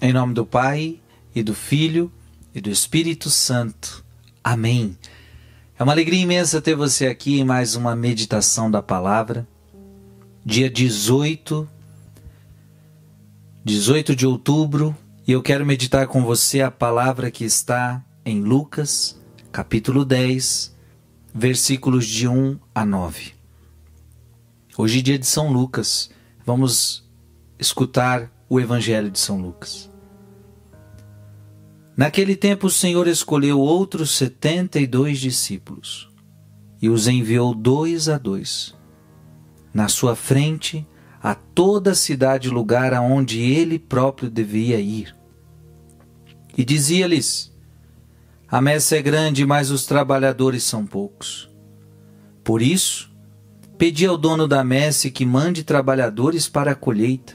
Em nome do Pai, e do Filho, e do Espírito Santo. Amém. É uma alegria imensa ter você aqui em mais uma meditação da palavra. Dia 18, 18 de outubro, e eu quero meditar com você a palavra que está em Lucas, capítulo 10, versículos de 1 a 9. Hoje, é dia de São Lucas, vamos escutar o Evangelho de São Lucas. Naquele tempo, o Senhor escolheu outros setenta e dois discípulos e os enviou dois a dois. Na sua frente, a toda a cidade lugar aonde ele próprio devia ir. E dizia-lhes: A messe é grande, mas os trabalhadores são poucos. Por isso, pedi ao dono da messe que mande trabalhadores para a colheita.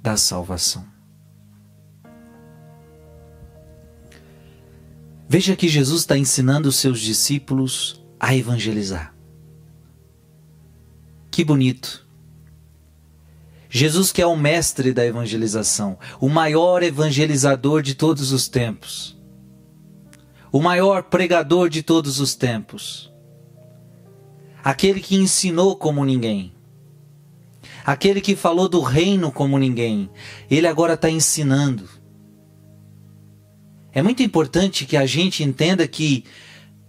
da salvação. Veja que Jesus está ensinando os seus discípulos a evangelizar. Que bonito. Jesus que é o mestre da evangelização, o maior evangelizador de todos os tempos, o maior pregador de todos os tempos, aquele que ensinou como ninguém, aquele que falou do reino como ninguém, ele agora está ensinando. É muito importante que a gente entenda que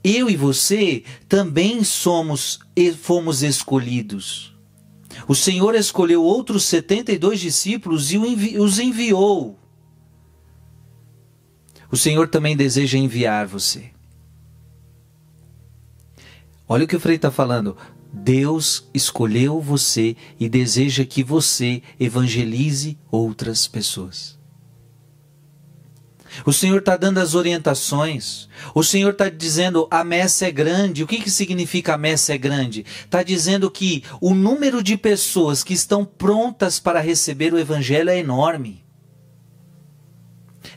eu e você também somos e fomos escolhidos. O Senhor escolheu outros 72 discípulos e os enviou. O Senhor também deseja enviar você. Olha o que o Frei está falando. Deus escolheu você e deseja que você evangelize outras pessoas. O Senhor está dando as orientações. O Senhor está dizendo a messe é grande. O que, que significa a messe é grande? Está dizendo que o número de pessoas que estão prontas para receber o Evangelho é enorme.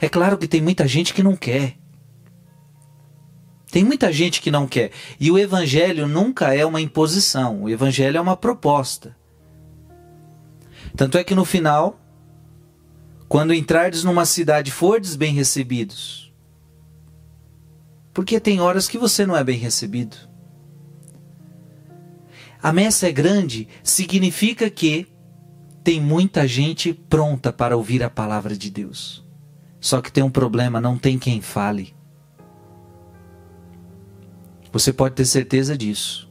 É claro que tem muita gente que não quer. Tem muita gente que não quer. E o Evangelho nunca é uma imposição. O Evangelho é uma proposta. Tanto é que no final quando entrardes numa cidade, fordes bem recebidos. Porque tem horas que você não é bem recebido. A messa é grande significa que tem muita gente pronta para ouvir a palavra de Deus. Só que tem um problema, não tem quem fale. Você pode ter certeza disso.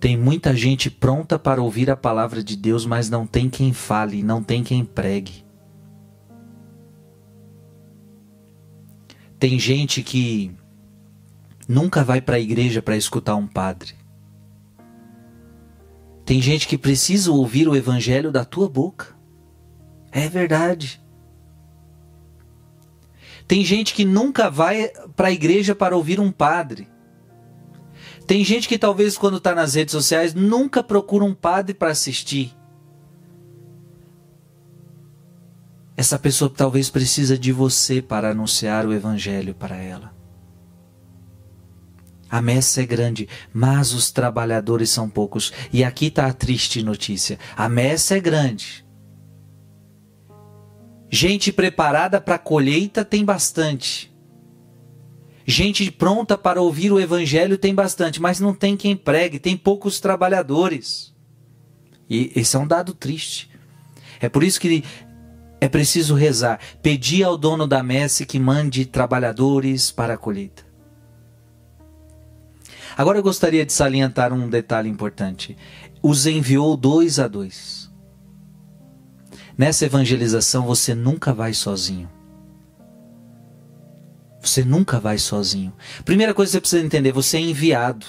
Tem muita gente pronta para ouvir a palavra de Deus, mas não tem quem fale, não tem quem pregue. Tem gente que nunca vai para a igreja para escutar um padre. Tem gente que precisa ouvir o evangelho da tua boca. É verdade. Tem gente que nunca vai para a igreja para ouvir um padre. Tem gente que talvez quando está nas redes sociais nunca procura um padre para assistir. Essa pessoa talvez precisa de você para anunciar o evangelho para ela. A messe é grande, mas os trabalhadores são poucos. E aqui está a triste notícia: a messe é grande. Gente preparada para a colheita tem bastante. Gente pronta para ouvir o evangelho tem bastante, mas não tem quem pregue, tem poucos trabalhadores. E esse é um dado triste. É por isso que É preciso rezar, pedir ao dono da messe que mande trabalhadores para a colheita. Agora eu gostaria de salientar um detalhe importante. Os enviou dois a dois. Nessa evangelização você nunca vai sozinho. Você nunca vai sozinho. Primeira coisa que você precisa entender: você é enviado.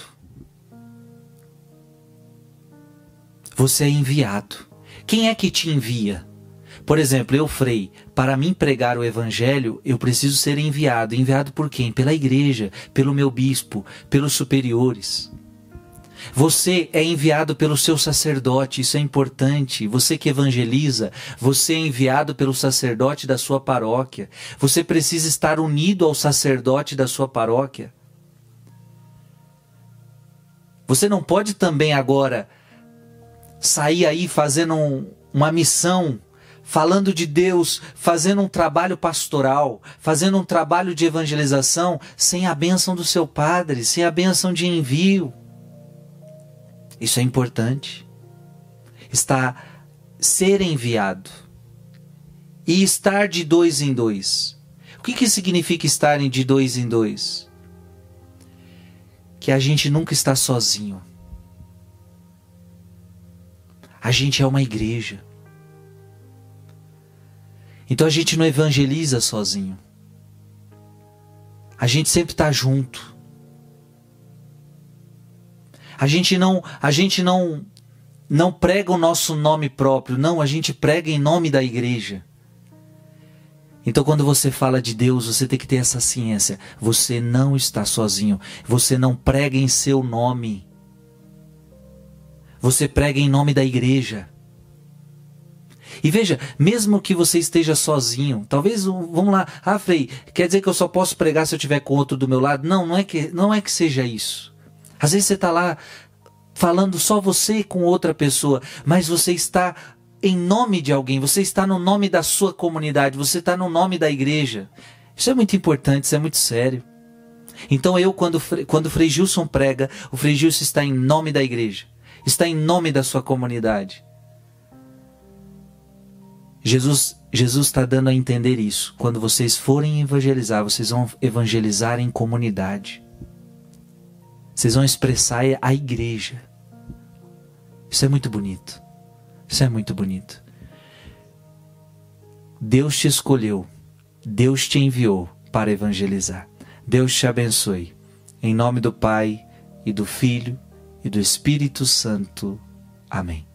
Você é enviado. Quem é que te envia? Por exemplo, eu, Frei, para mim pregar o evangelho, eu preciso ser enviado. Enviado por quem? Pela igreja, pelo meu bispo, pelos superiores. Você é enviado pelo seu sacerdote, isso é importante. Você que evangeliza, você é enviado pelo sacerdote da sua paróquia. Você precisa estar unido ao sacerdote da sua paróquia. Você não pode também agora sair aí fazendo um, uma missão, falando de Deus, fazendo um trabalho pastoral, fazendo um trabalho de evangelização, sem a bênção do seu padre, sem a bênção de envio. Isso é importante. Está ser enviado e estar de dois em dois. O que, que significa estar de dois em dois? Que a gente nunca está sozinho. A gente é uma igreja. Então a gente não evangeliza sozinho. A gente sempre está junto. A gente não, a gente não não prega o nosso nome próprio, não, a gente prega em nome da igreja. Então, quando você fala de Deus, você tem que ter essa ciência. Você não está sozinho. Você não prega em seu nome. Você prega em nome da igreja. E veja, mesmo que você esteja sozinho, talvez, vamos lá, ah, Frei, quer dizer que eu só posso pregar se eu estiver com outro do meu lado? Não, não é que, não é que seja isso. Às vezes você está lá falando só você com outra pessoa, mas você está em nome de alguém, você está no nome da sua comunidade, você está no nome da igreja. Isso é muito importante, isso é muito sério. Então eu, quando, quando o Frei Gilson prega, o Frei Gilson está em nome da igreja, está em nome da sua comunidade. Jesus Jesus está dando a entender isso. Quando vocês forem evangelizar, vocês vão evangelizar em comunidade. Vocês vão expressar a igreja. Isso é muito bonito. Isso é muito bonito. Deus te escolheu. Deus te enviou para evangelizar. Deus te abençoe. Em nome do Pai e do Filho e do Espírito Santo. Amém.